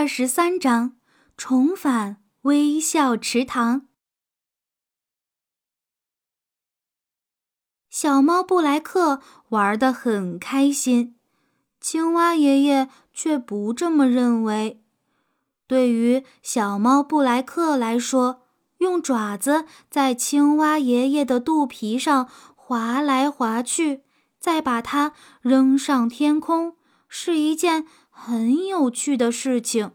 二十三章重返微笑池塘。小猫布莱克玩得很开心，青蛙爷爷却不这么认为。对于小猫布莱克来说，用爪子在青蛙爷爷的肚皮上划来划去，再把它扔上天空，是一件。很有趣的事情。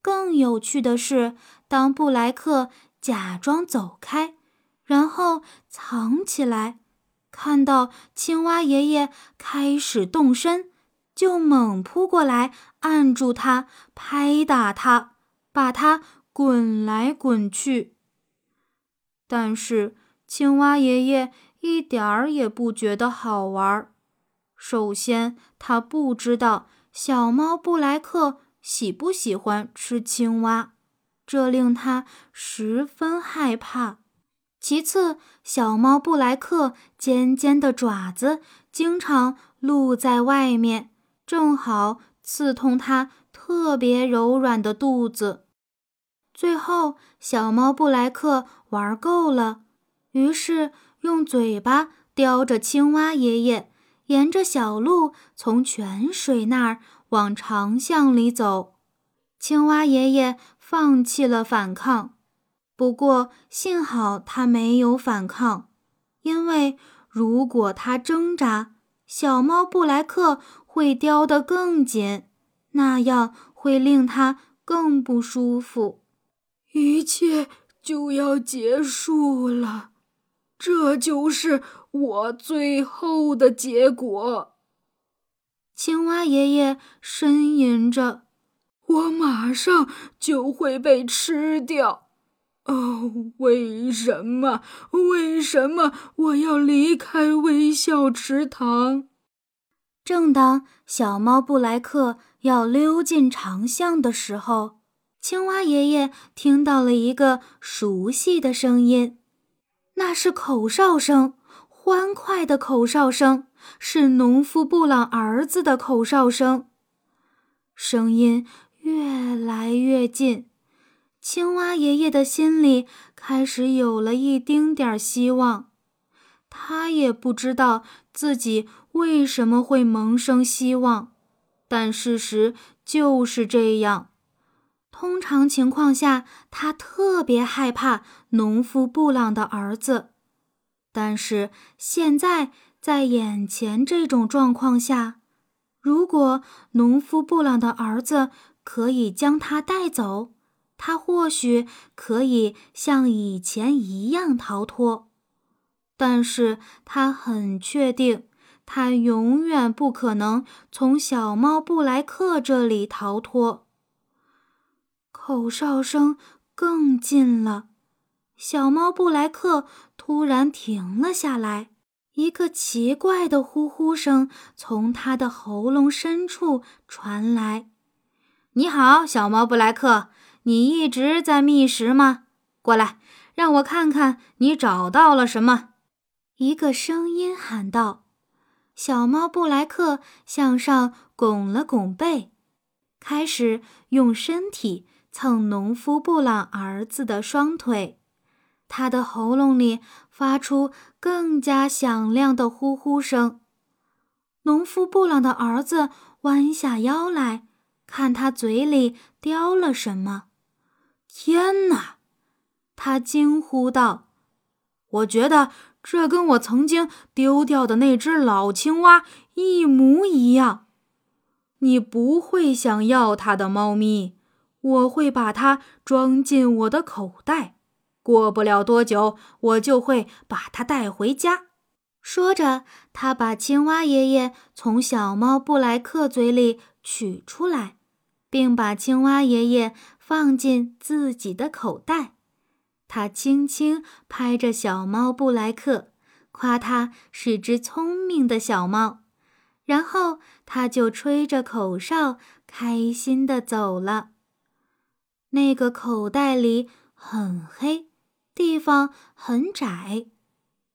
更有趣的是，当布莱克假装走开，然后藏起来，看到青蛙爷爷开始动身，就猛扑过来，按住他，拍打他，把他滚来滚去。但是青蛙爷爷一点儿也不觉得好玩。首先，他不知道。小猫布莱克喜不喜欢吃青蛙？这令他十分害怕。其次，小猫布莱克尖尖的爪子经常露在外面，正好刺痛它特别柔软的肚子。最后，小猫布莱克玩够了，于是用嘴巴叼着青蛙爷爷。沿着小路从泉水那儿往长巷里走，青蛙爷爷放弃了反抗。不过幸好他没有反抗，因为如果他挣扎，小猫布莱克会叼得更紧，那样会令他更不舒服。一切就要结束了，这就是。我最后的结果，青蛙爷爷呻吟着：“我马上就会被吃掉。哦，为什么？为什么我要离开微笑池塘？”正当小猫布莱克要溜进长巷的时候，青蛙爷爷听到了一个熟悉的声音，那是口哨声。欢快的口哨声是农夫布朗儿子的口哨声，声音越来越近。青蛙爷爷的心里开始有了一丁点儿希望。他也不知道自己为什么会萌生希望，但事实就是这样。通常情况下，他特别害怕农夫布朗的儿子。但是现在，在眼前这种状况下，如果农夫布朗的儿子可以将他带走，他或许可以像以前一样逃脱。但是他很确定，他永远不可能从小猫布莱克这里逃脱。口哨声更近了。小猫布莱克突然停了下来，一个奇怪的呼呼声从他的喉咙深处传来。“你好，小猫布莱克，你一直在觅食吗？过来，让我看看你找到了什么。”一个声音喊道。小猫布莱克向上拱了拱背，开始用身体蹭农夫布朗儿子的双腿。他的喉咙里发出更加响亮的呼呼声。农夫布朗的儿子弯下腰来看他嘴里叼了什么。天哪！他惊呼道：“我觉得这跟我曾经丢掉的那只老青蛙一模一样。你不会想要它的，猫咪。我会把它装进我的口袋。”过不了多久，我就会把它带回家。说着，他把青蛙爷爷从小猫布莱克嘴里取出来，并把青蛙爷爷放进自己的口袋。他轻轻拍着小猫布莱克，夸它是只聪明的小猫，然后他就吹着口哨，开心地走了。那个口袋里很黑。地方很窄，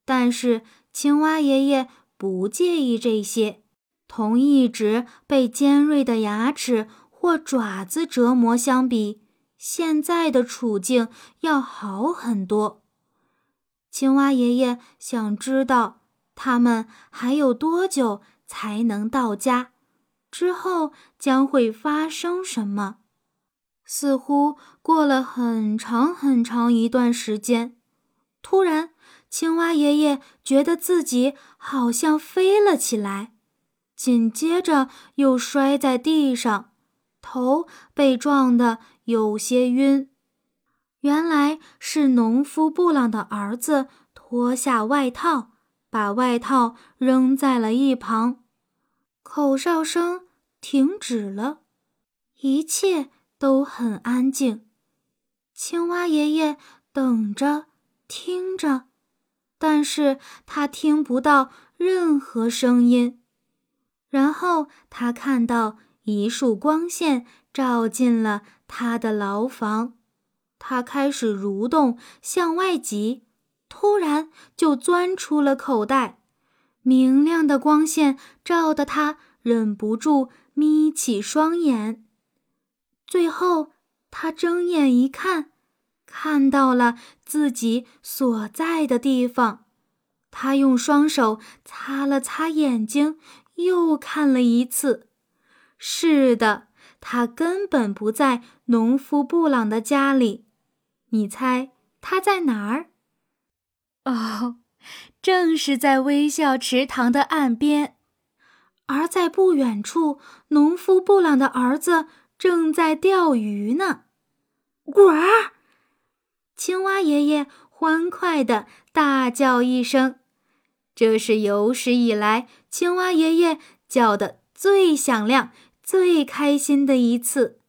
但是青蛙爷爷不介意这些。同一直被尖锐的牙齿或爪子折磨相比，现在的处境要好很多。青蛙爷爷想知道他们还有多久才能到家，之后将会发生什么。似乎过了很长很长一段时间，突然，青蛙爷爷觉得自己好像飞了起来，紧接着又摔在地上，头被撞得有些晕。原来是农夫布朗的儿子脱下外套，把外套扔在了一旁。口哨声停止了，一切都很安静。青蛙爷爷等着，听着，但是他听不到任何声音。然后他看到一束光线照进了他的牢房。他开始蠕动，向外挤，突然就钻出了口袋。明亮的光线照得他忍不住眯起双眼。最后，他睁眼一看，看到了自己所在的地方。他用双手擦了擦眼睛，又看了一次。是的，他根本不在农夫布朗的家里。你猜他在哪儿？哦，正是在微笑池塘的岸边。而在不远处，农夫布朗的儿子正在钓鱼呢。呱！青蛙爷爷欢快地大叫一声，这是有史以来青蛙爷爷叫的最响亮、最开心的一次。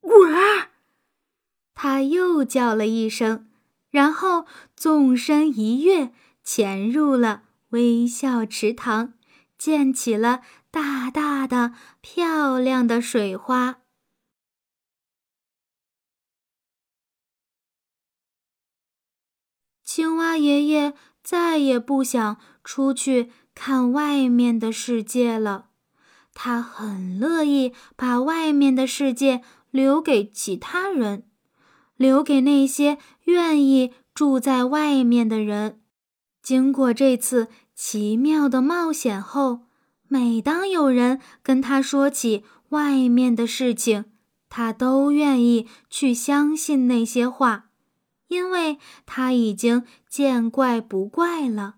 呱！他又叫了一声，然后纵身一跃，潜入了微笑池塘，溅起了大大的、漂亮的水花。青蛙爷爷再也不想出去看外面的世界了，他很乐意把外面的世界留给其他人。留给那些愿意住在外面的人。经过这次奇妙的冒险后，每当有人跟他说起外面的事情，他都愿意去相信那些话，因为他已经见怪不怪了。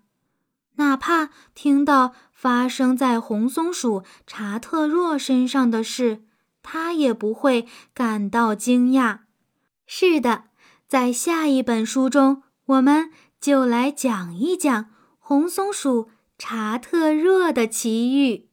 哪怕听到发生在红松鼠查特若身上的事，他也不会感到惊讶。是的，在下一本书中，我们就来讲一讲红松鼠查特若的奇遇。